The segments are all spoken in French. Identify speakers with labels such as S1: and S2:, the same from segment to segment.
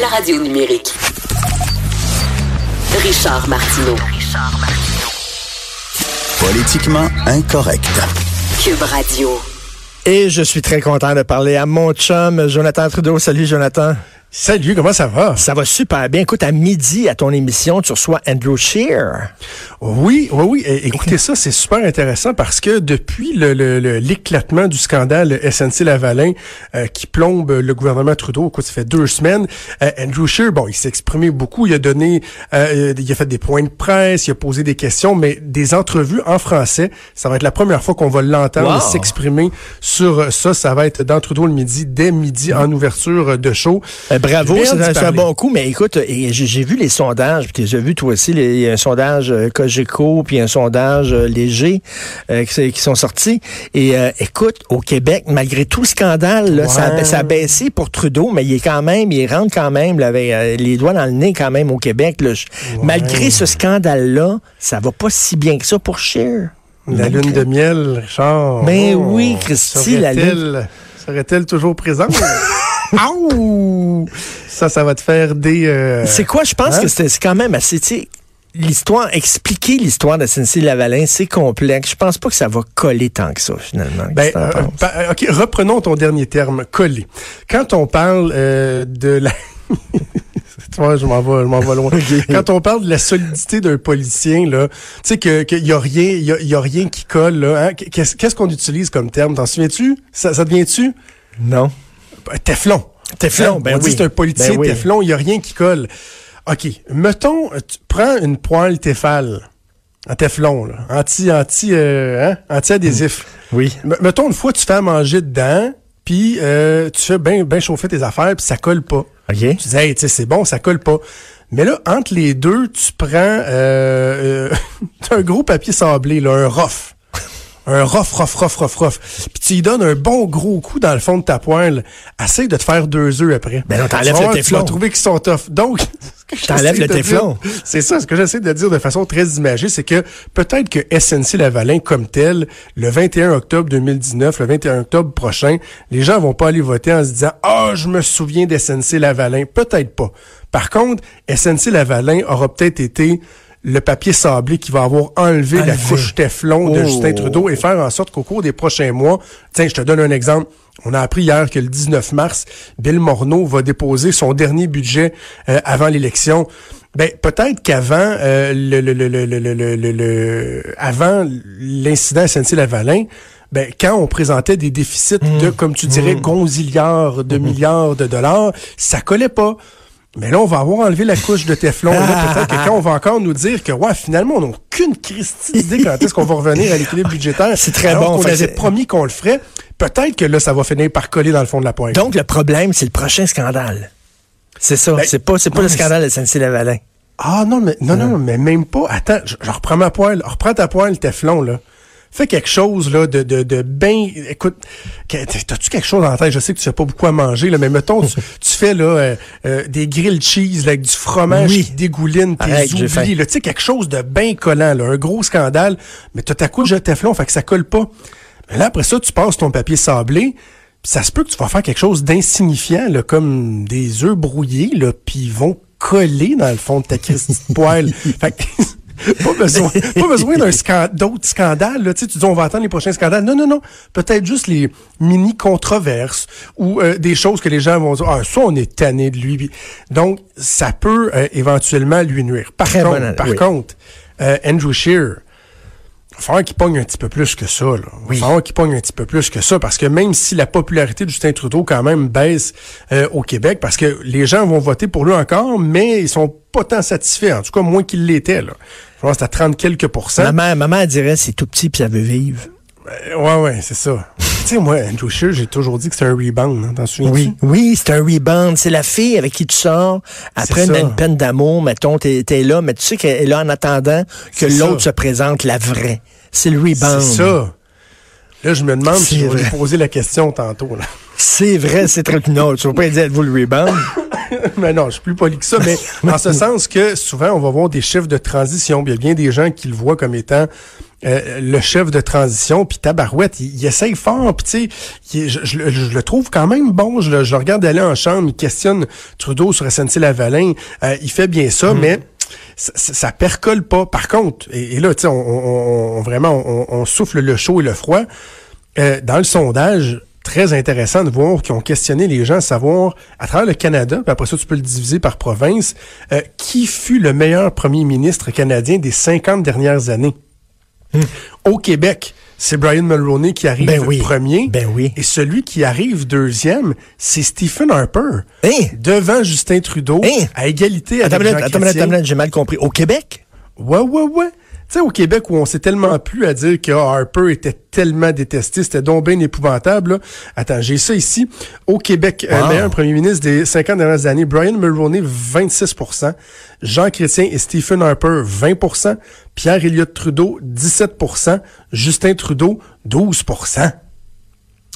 S1: La radio numérique. Richard Martineau.
S2: Politiquement incorrect.
S1: Cube Radio.
S3: Et je suis très content de parler à mon chum, Jonathan Trudeau. Salut, Jonathan.
S4: Salut, comment ça va?
S3: Ça va super bien. Écoute, à midi, à ton émission, tu reçois Andrew Shear.
S4: Oui, oui, oui. écoutez ça, c'est super intéressant parce que depuis l'éclatement le, du scandale SNC-Lavalin euh, qui plombe le gouvernement Trudeau, quoi, ça fait deux semaines, euh, Andrew Shear, bon, il s'est exprimé beaucoup, il a donné, euh, il a fait des points de presse, il a posé des questions, mais des entrevues en français, ça va être la première fois qu'on va l'entendre s'exprimer sur ça. Ça va être dans Trudeau le midi, dès midi, en ouverture de show.
S3: Bravo, c'est un, bon coup, mais écoute, j'ai vu les sondages, puis tu as vu toi aussi, il y a un sondage euh, Cogeco, puis un sondage euh, léger euh, qui, sont sortis. Et écoute, au Québec, malgré tout le scandale, ça, a baissé pour Trudeau, mais il est quand même, il rentre quand même avec les doigts dans le nez quand même au Québec. Malgré ce scandale-là, ça va pas si bien que ça pour Cher.
S4: La lune de miel, Richard.
S3: Mais ben oui, Christy, la lune.
S4: Serait-elle toujours présente? Ça, ça va te faire des... Euh,
S3: c'est quoi? Je pense hein? que c'est quand même assez... L'histoire, expliquer l'histoire de SNC-Lavalin, c'est complexe. Je pense pas que ça va coller tant que ça, finalement.
S4: Ben, euh, ben, OK, reprenons ton dernier terme, coller. Quand on parle euh, de la... tu vois, je m'en vais, je m'en vais loin. Quand on parle de la solidité d'un policier, là, tu sais que qu'il y a rien, il y a, rien qui colle là. Hein? Qu'est-ce qu'est-ce qu'on utilise comme terme? T'en souviens-tu? Ça, ça devient-tu
S3: Non.
S4: Ben, Teflon.
S3: Teflon, hein? ben
S4: On
S3: oui.
S4: c'est un policier ben Teflon, il n'y a rien qui colle. OK, mettons, tu prends une poêle Tefal en Teflon, là, anti, anti, euh, hein, anti-adhésif.
S3: Oui.
S4: mettons, une fois, tu fais à manger dedans, puis euh, tu fais bien ben chauffer tes affaires, puis ça colle pas.
S3: OK.
S4: Tu dis, hey, tu sais, c'est bon, ça colle pas. Mais là, entre les deux, tu prends euh, euh un gros papier sablé, là, un rough un rough, rough, rough, rough, rough. Puis tu y donnes un bon gros coup dans le fond de ta poêle. Essaye de te faire deux œufs après.
S3: Ben non, t'enlèves le téflon. Tu vas
S4: trouver qu'ils sont tough. Donc,
S3: t'enlèves le téflon.
S4: C'est ça. Ce que j'essaie de dire de façon très imagée, c'est que peut-être que SNC Lavalin comme tel, le 21 octobre 2019, le 21 octobre prochain, les gens vont pas aller voter en se disant, ah, oh, je me souviens d'SNC Lavalin. Peut-être pas. Par contre, SNC Lavalin aura peut-être été le papier sablé qui va avoir enlevé, la couche Teflon de Justin oh. Trudeau et faire en sorte qu'au cours des prochains mois, tiens, je te donne un exemple. On a appris hier que le 19 mars, Bill Morneau va déposer son dernier budget euh, avant l'élection. Ben peut-être qu'avant euh, le, le, le, le, avant l'incident SNC Lavalin, ben, quand on présentait des déficits de, mmh. comme tu dirais, mmh. gonzillards de mmh. milliards de dollars, ça collait pas. Mais là, on va avoir enlevé la couche de Teflon. peut-être que quand on va encore nous dire que, ouais, finalement, on n'a aucune Christie idée quand est-ce qu'on va revenir à l'équilibre budgétaire.
S3: C'est très bon.
S4: On avait promis qu'on le ferait. Peut-être que là, ça va finir par coller dans le fond de la pointe.
S3: Donc, le problème, c'est le prochain scandale. C'est ça. Ben, c'est pas, c'est pas le scandale de SNC-Lavalin.
S4: Ah, non, mais, non, non, mais même pas. Attends, je, je reprends ma poêle. Reprends ta poêle Teflon, là fais quelque chose là de de, de bien écoute t'as-tu quelque chose en tête? Je sais que tu sais pas beaucoup à manger là mais mettons tu, fais là euh, euh, des grilled cheese avec du fromage qui dégouline tes oublis là tu sais quelque chose de bien collant là un gros scandale mais t'as ta couche de Teflon fait que ça colle pas. Mais là après ça tu passes ton papier sablé puis ça se peut que tu vas faire quelque chose d'insignifiant là comme des œufs brouillés là puis ils vont coller dans le fond de ta de poêle. Fait que, pas besoin, pas besoin d'un d'autres scandales. Là. Tu, sais, tu dis on va attendre les prochains scandales. Non, non, non. Peut-être juste les mini controverses ou euh, des choses que les gens vont dire ah ça on est tanné de lui. Donc ça peut euh, éventuellement lui nuire. Par contre, par contre, euh, Andrew Shear, va falloir qu'il pogne un petit peu plus que ça. Là. Il va falloir qu'il pogne un petit peu plus que ça, parce que même si la popularité de Justin Trudeau quand même baisse au Québec, parce que les gens vont voter pour lui encore, mais ils sont pas tant satisfaits, en tout cas moins qu'ils l'étaient. Là. Je pense que c'est à 30 quelques pourcents.
S3: Maman, maman elle dirait c'est tout petit puis ça veut vivre.
S4: Ben, ouais, ouais, c'est ça. tu sais, moi, Andrew Scheer, j'ai toujours dit que c'est un rebound. Hein, t'en souviens
S3: Oui, oui, c'est un rebound. C'est la fille avec qui tu sors après une, peine d'amour, mettons, t'es es là, mais tu sais qu'elle est là en attendant que l'autre se présente la vraie. C'est le rebound.
S4: C'est ça. Là, je me demande si je vais lui poser la question tantôt.
S3: C'est vrai, c'est très... Non, tu vas pas dire êtes-vous le rebound?
S4: mais non, je suis plus poli que ça, mais en ce sens que souvent, on va voir des chiffres de transition. Il y a bien des gens qui le voient comme étant euh, le chef de transition, puis Tabarouette, il, il essaye fort, puis tu sais, je, je, je, le trouve quand même bon. Je, je le regarde aller en chambre, il questionne Trudeau sur SNC-Lavalin. Euh, il fait bien ça,
S3: Mm.
S4: mais ça, ça, ça percole pas. Par contre, et, et là, tu sais, on, on, on- vraiment, on, on souffle le chaud et le froid. Euh, dans le sondage, très intéressant de voir qu'ils ont questionné les gens, à savoir, à travers le Canada, puis après ça, tu peux le diviser par province, euh, qui fut le meilleur premier ministre canadien des 50 dernières années? Au Québec, c'est Brian Mulroney qui arrive
S3: Ben oui.
S4: premier.
S3: Ben oui.
S4: Et celui qui arrive deuxième, c'est Stephen Harper.
S3: Hein?
S4: Devant Justin Trudeau,
S3: Hein?
S4: à égalité avec Jean
S3: attends j'ai mal compris. Au Québec?
S4: Ouais, ouais, ouais. Tu sais, au Québec, où on s'est tellement plu à dire que Harper était tellement détesté, c'était donc bien épouvantable. là. Attends, j'ai ça ici. Au Québec, euh,
S3: Wow.
S4: meilleur premier ministre des 50 dernières années, Brian Mulroney, 26% Jean Chrétien et Stephen Harper, 20% Pierre Elliott Trudeau, 17% Justin Trudeau, 12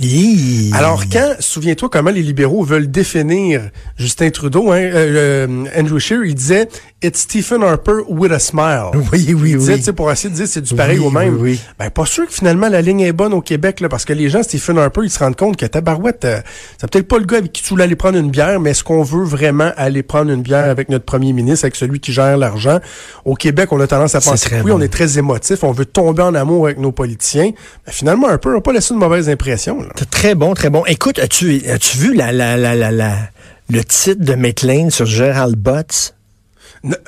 S3: Hi.
S4: alors, quand, souviens-toi comment les libéraux veulent définir Justin Trudeau, hein, euh, euh, Andrew Scheer, il disait « It's Stephen Harper with a smile ».
S3: Oui, oui, oui.
S4: tu sais, pour essayer de dire c'est du pareil
S3: Oui,
S4: au même.
S3: oui, oui.
S4: Ben, pas sûr que finalement la ligne est bonne au Québec, là, parce que les gens, Stephen Harper, ils se rendent compte que Tabarouette, euh, c'est peut-être pas le gars avec qui tu voulais aller prendre une bière, mais est-ce qu'on veut vraiment aller prendre une bière avec notre premier ministre, avec celui qui gère l'argent? Au Québec, on a tendance à penser que oui,
S3: bon.
S4: on est très émotif, on veut tomber en amour avec nos politiciens. Ben, finalement, Harper n'a pas laissé une mauvaise impression. Là.
S3: Très bon, très bon. Écoute, as-tu as-tu vu la, la, la, la, la- le titre de McLean sur Gérald Butts?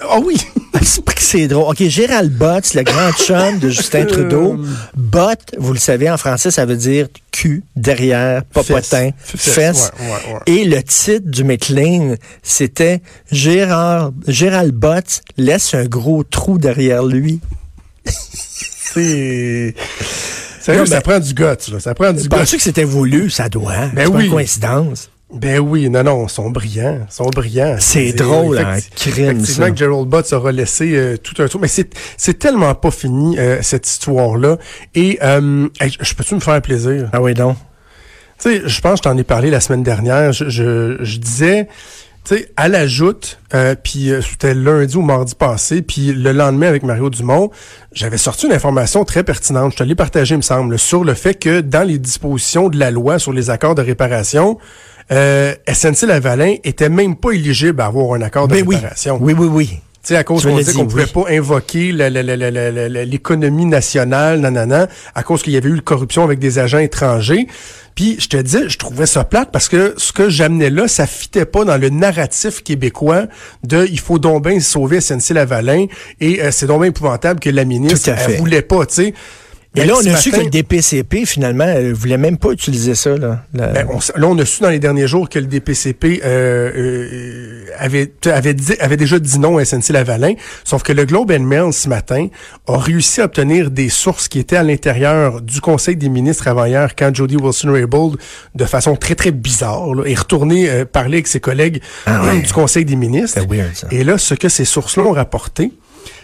S4: Ah oui!
S3: C'est pas que c'est drôle. OK, Gérald Butts, le grand chum de Justin Trudeau. Butt, vous le savez, en français, ça veut dire cul, derrière, popotin,
S4: Fesse.
S3: fesse.
S4: Ouais, ouais, ouais.
S3: Et le titre du McLean, c'était Gérard, Gérald Butts laisse un gros trou derrière lui.
S4: C'est. Sérieux,
S3: Non,
S4: ça prend du guts, là. Ça prend du guts.
S3: Penses-tu que c'était voulu? Ça doit.
S4: Ben
S3: C'est pas
S4: oui.
S3: une coïncidence.
S4: Ben oui, non, non, ils sont brillants. Ils sont brillants.
S3: C'est drôle, hein,
S4: Effectivement
S3: ça.
S4: que Gerald Butts aura laissé euh, tout un tour. Mais c'est, c'est tellement pas fini, euh, cette histoire-là. Et, euh, hey, je peux-tu me faire plaisir?
S3: Ah oui, donc.
S4: Tu sais, je pense que je t'en ai parlé la semaine dernière. Je, je, je disais, tu sais, à la joute, euh, puis euh, c'était lundi ou mardi passé, puis le lendemain avec Mario Dumont, j'avais sorti une information très pertinente. Je te l'ai partagée, il me semble, sur le fait que dans les dispositions de la loi sur les accords de réparation, euh, SNC-Lavalin était même pas éligible à avoir un accord de
S3: Ben oui.
S4: réparation.
S3: Oui, oui, oui.
S4: Tu sais, à cause qu'on
S3: dit,
S4: qu'on pouvait
S3: oui.
S4: pas invoquer la- la- la- la- la- la- la- l'économie nationale, nanana, à cause qu'il y avait eu une corruption avec des agents étrangers. Puis, je te dis, je trouvais ça plate parce que ce que j'amenais là, ça fitait pas dans le narratif québécois de il faut donc bien sauver SNC-Lavalin et euh, c'est donc bien épouvantable que la ministre, elle voulait pas, tu sais.
S3: Et
S4: Ben,
S3: là, on a su que le DPCP, finalement, ne voulait même pas utiliser ça. Là, La-
S4: Ben, on, là, on a su dans les derniers jours que le DPCP euh, euh, avait, avait, dit- avait déjà dit non à SNC-Lavalin, sauf que le Globe and Mail, ce matin, a réussi à obtenir des sources qui étaient à l'intérieur du Conseil des ministres avant hier, quand Jody Wilson-Raybould, de façon très, très bizarre, là, est retourné euh, parler avec ses collègues
S3: Ah ouais.
S4: du Conseil des ministres.
S3: Weird, ça.
S4: Et là, ce que ces sources-là ont rapporté,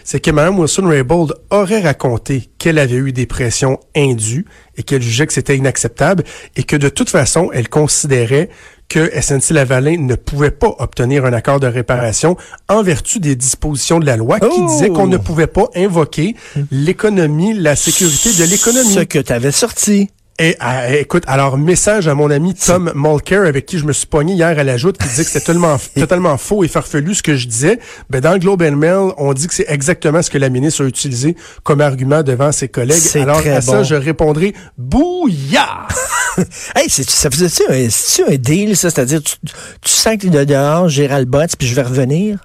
S4: c'est que Mme Wilson-Raybould aurait raconté qu'elle avait eu des pressions indues et qu'elle jugeait que c'était inacceptable et que de toute façon, elle considérait que SNC-Lavalin ne pouvait pas obtenir un accord de réparation en vertu des dispositions de la loi qui
S3: Oh!
S4: disaient qu'on ne pouvait pas invoquer l'économie, la sécurité de l'économie.
S3: Ce que tu avais sorti.
S4: Et ah, écoute, alors message à mon ami Tom Mulcair avec qui je me suis pogné hier à la joute qui disait que c'était totalement, totalement faux et farfelu ce que je disais. Ben dans le Globe and Mail, on dit que c'est exactement ce que la ministre a utilisé comme argument devant ses collègues.
S3: C'est
S4: Alors à ça, je répondrai bouillard.
S3: Hey, c'est- ça faisait-tu un, un deal, ça? C'est-à-dire, tu, tu sens que de dehors, Gérald Butts, puis je vais revenir?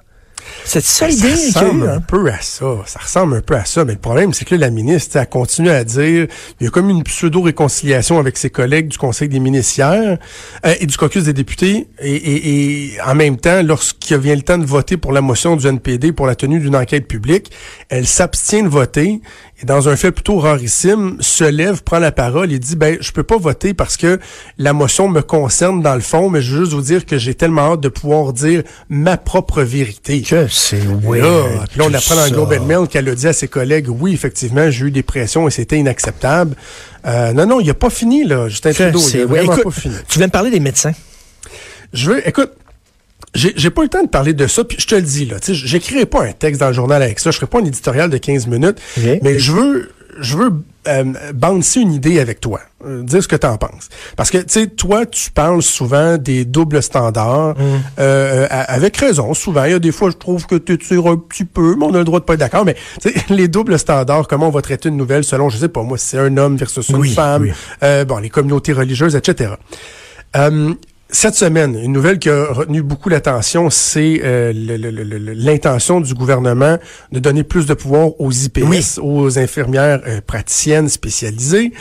S3: C'est ça
S4: Ben, ça
S3: a eu,
S4: ressemble
S3: hein?
S4: un peu à ça. Ça ressemble un peu à ça. Mais le problème, c'est que là, la ministre, elle continue à dire, il y a comme une pseudo-réconciliation avec ses collègues du Conseil des ministres hier, euh, et du caucus des députés. Et, et- et en même temps, lorsqu'il vient le temps de voter pour la motion du NPD pour la tenue d'une enquête publique, elle s'abstient de voter. Et dans un fait plutôt rarissime, se lève, prend la parole et dit, ben, je peux pas voter parce que la motion me concerne dans le fond, mais je veux juste vous dire que j'ai tellement hâte de pouvoir dire ma propre vérité.
S3: Que c'est
S4: Oui. là, on apprend dans le. Globe and Mail qu'elle a dit à ses collègues, oui, effectivement, j'ai eu des pressions et c'était inacceptable. Euh, non, non, il a pas fini, là, Justin Trudeau. Il
S3: c'est
S4: a
S3: weird.
S4: vraiment
S3: Écoute,
S4: pas fini.
S3: Tu viens me parler des médecins.
S4: Je veux, écoute, j'ai pas eu le temps de parler de ça, puis je te le dis, là, j'écrirai pas un texte dans le journal avec ça, je ferai pas un éditorial de 15 minutes, mais je veux, je veux euh, bouncer une idée avec toi. Euh, dire ce que tu en penses. Parce que, tu sais, toi, tu parles souvent des doubles standards, mm. euh, avec raison. Souvent, il y a des fois, je trouve que tu tires un petit peu, mais on a le droit de pas être d'accord. Mais les doubles standards, comment on va traiter une nouvelle selon, je sais pas, moi, si c'est un homme versus une femme, euh, bon, les communautés religieuses, etc. Cette semaine, une nouvelle qui a retenu beaucoup l'attention, c'est euh, l'intention du gouvernement de donner plus de pouvoir aux IPS, aux infirmières euh, praticiennes spécialisées,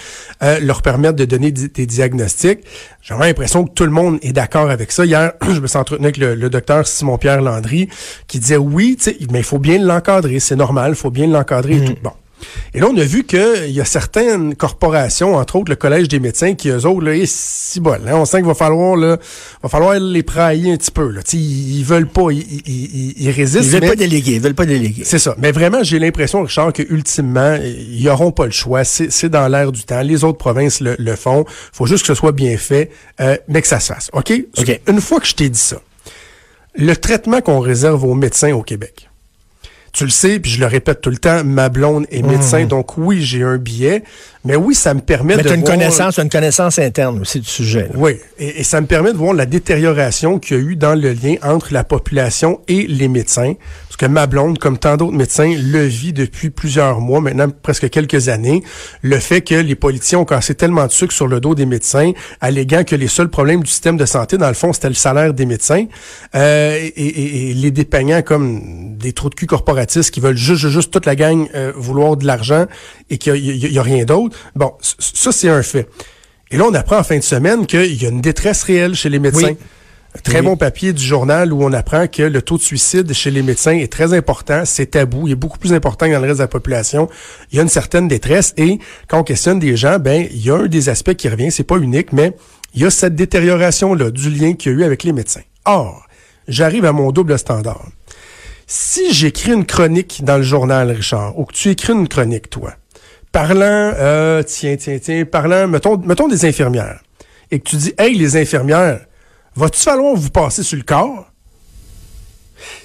S4: euh, leur permettre de donner des diagnostics. J'ai l'impression que tout le monde est d'accord avec ça. Hier, je me suis entretenu avec le, docteur Simon-Pierre Landry qui disait oui, mais il faut bien l'encadrer, c'est normal, il faut bien l'encadrer et mm. tout. Bon. Et là, on a vu qu'il y a certaines corporations, entre autres le Collège des médecins, qui eux autres, là, si bon, hein, on sent qu'il va falloir, là, va falloir les prailler un petit peu. Là. Ils, ils veulent pas, ils, ils, ils résistent.
S3: Ils veulent pas déléguer, ils veulent pas déléguer.
S4: C'est ça. Mais vraiment, j'ai l'impression, Richard, que ultimement, ils auront pas le choix. C'est dans l'air du temps. Les autres provinces le, le font. faut juste que ce soit bien fait, euh, mais que ça se fasse. OK? Une fois que je t'ai dit ça, le traitement qu'on réserve aux médecins au Québec, tu le sais, puis je le répète tout le temps, ma blonde est médecin, mmh. donc oui, j'ai un billet. Mais oui, ça me permet
S3: Mais
S4: de
S3: une connaissance, une connaissance interne aussi du sujet.
S4: Oui, et, ça me permet de voir la détérioration qu'il y a eu dans le lien entre la population et les médecins. Parce que ma blonde, comme tant d'autres médecins, le vit depuis plusieurs mois, maintenant presque quelques années. Le fait que les politiciens ont cassé tellement de sucre sur le dos des médecins, alléguant que les seuls problèmes du système de santé, dans le fond, c'était le salaire des médecins, euh, et, les dépeignant comme des trous de cul corporatistes qui veulent juste, juste toute la gang euh, vouloir de l'argent et qu'il n'y a, a rien d'autre. Bon, ça, c'est un fait. Et là, on apprend en fin de semaine qu'il y a une détresse réelle chez les médecins. Très bon papier du journal où on apprend que le taux de suicide chez les médecins est très important, c'est tabou, il est beaucoup plus important que dans le reste de la population. Il y a une certaine détresse et quand on questionne des gens, ben il y a un des aspects qui revient, c'est pas unique, mais il y a cette détérioration là du lien qu'il y a eu avec les médecins. Or, j'arrive à mon double standard. Si j'écris une chronique dans le journal, Richard, ou que tu écris une chronique, toi, parlant, euh, tiens, tiens, tiens, parlant, mettons, mettons des infirmières, et que tu dis, hey, les infirmières, va-tu falloir vous passer sur le corps?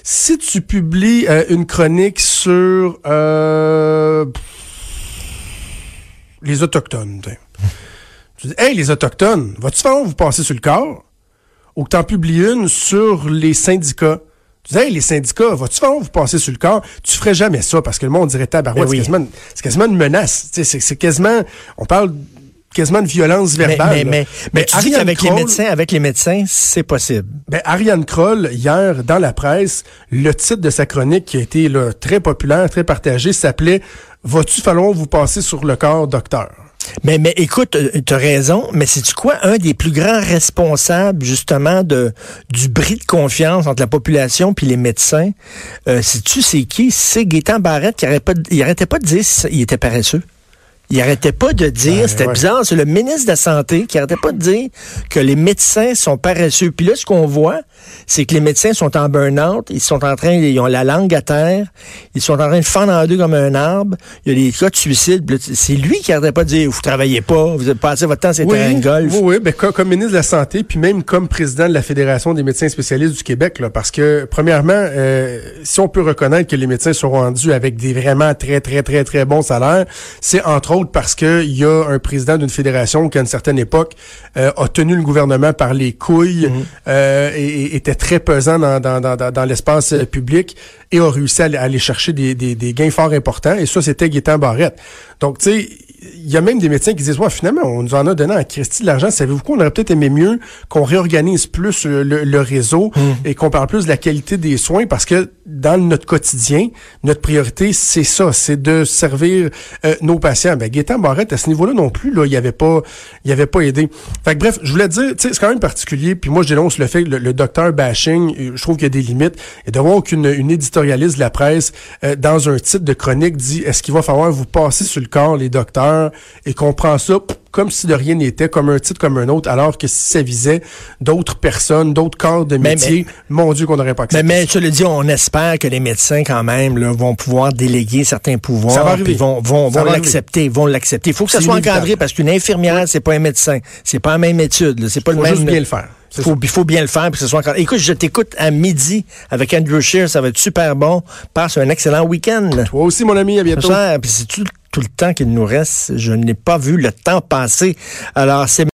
S4: Si tu publies euh, une chronique sur euh, les Autochtones, tu dis, hey, les Autochtones, va-tu falloir vous passer sur le corps? Ou que tu en publies une sur les syndicats. Tu dis, les syndicats, vas-tu faire vous passer sur le corps? Tu ferais jamais ça parce que le monde dirait tabarouette. Ben c'est quasiment, une menace. C'est quasiment, on parle quasiment de violence verbale.
S3: Mais, mais, mais, tu dis qu'avec les médecins, avec les médecins, c'est possible.
S4: Ben, Ariane Kroll, hier, dans la presse, le titre de sa chronique qui a été là, très populaire, très partagé, s'appelait Vas-tu falloir vous passer sur le corps, docteur?
S3: Mais, mais écoute, euh, tu as raison, mais c'est quoi? Un des plus grands responsables justement de du bris de confiance entre la population puis les médecins? Euh, Sais-tu c'est qui? C'est Gaétan Barrette qui arrêtait pas, il arrêtait pas de dire qu'il était paresseux. Il arrêtait pas de dire, c'était bizarre, c'est le ministre de la Santé qui arrêtait pas de dire que les médecins sont paresseux. Puis là, ce qu'on voit, c'est que les médecins sont en burn-out, ils sont en train, ils ont la langue à terre, ils sont en train de fendre en deux comme un arbre, il y a des cas de suicide. C'est lui qui arrêtait pas de dire, vous travaillez pas, vous passé votre temps sur
S4: oui,
S3: terrain de golf.
S4: Oui, oui, ben, comme, ministre de la Santé, puis même comme président de la Fédération des médecins spécialistes du Québec, là, parce que, premièrement, euh, si on peut reconnaître que les médecins sont rendus avec des vraiment très, très, très, très bons salaires, c'est entre autres parce qu'il y a un président d'une fédération qui, à une certaine époque, euh, a tenu le gouvernement par les couilles mhm. euh, et, était très pesant dans, dans, dans, dans l'espace euh, public et a réussi à, aller chercher des, des, des, gains fort importants. Et ça, c'était Gaétan Barrette. Donc, tu sais, il y a même des médecins qui disent, ouais, finalement, on nous en a donné à Christie de l'argent. Savez-vous quoi? On aurait peut-être aimé mieux qu'on réorganise plus le, réseau hmm. et qu'on parle plus de la qualité des soins? Parce que dans notre quotidien, notre priorité, c'est ça, c'est de servir euh, nos patients. Ben, Gaétan Barrette, à ce niveau-là non plus, là, il avait pas, il avait pas aidé. Fait que, bref, je voulais dire, c'est quand même particulier. Puis moi, je dénonce le fait, le, le docteur bashing, euh, je trouve qu'il y a des limites. Et de voir qu'une une éditorialiste de la presse, euh, dans un titre de chronique, dit, est-ce qu'il va falloir vous passer sur le corps, les docteurs, et qu'on prend ça comme si de rien n'était, comme un titre comme un autre, alors que si ça visait d'autres personnes, d'autres corps de métier, mon Dieu qu'on n'aurait pas accepté.
S3: Mais, mais tu le dis, on espère que les médecins, quand même, là, vont pouvoir déléguer certains pouvoirs. Ça va arriver. vont, vont, vont l'accepter, vont l'accepter. Il faut que ça soit encadré parce qu'une infirmière, c'est pas un médecin. C'est pas la même étude. C'est pas
S4: le
S3: même.
S4: juste bien le faire.
S3: Il faut, faut, bien le faire pour que ce soit encore. Écoute, je t'écoute à midi avec Andrew Shear, ça va être super bon. Passe un excellent week-end.
S4: Toi aussi, mon ami, à bientôt.
S3: Puis c'est tout tout le temps qu'il nous reste. Je n'ai pas vu le temps passer. Alors, c'est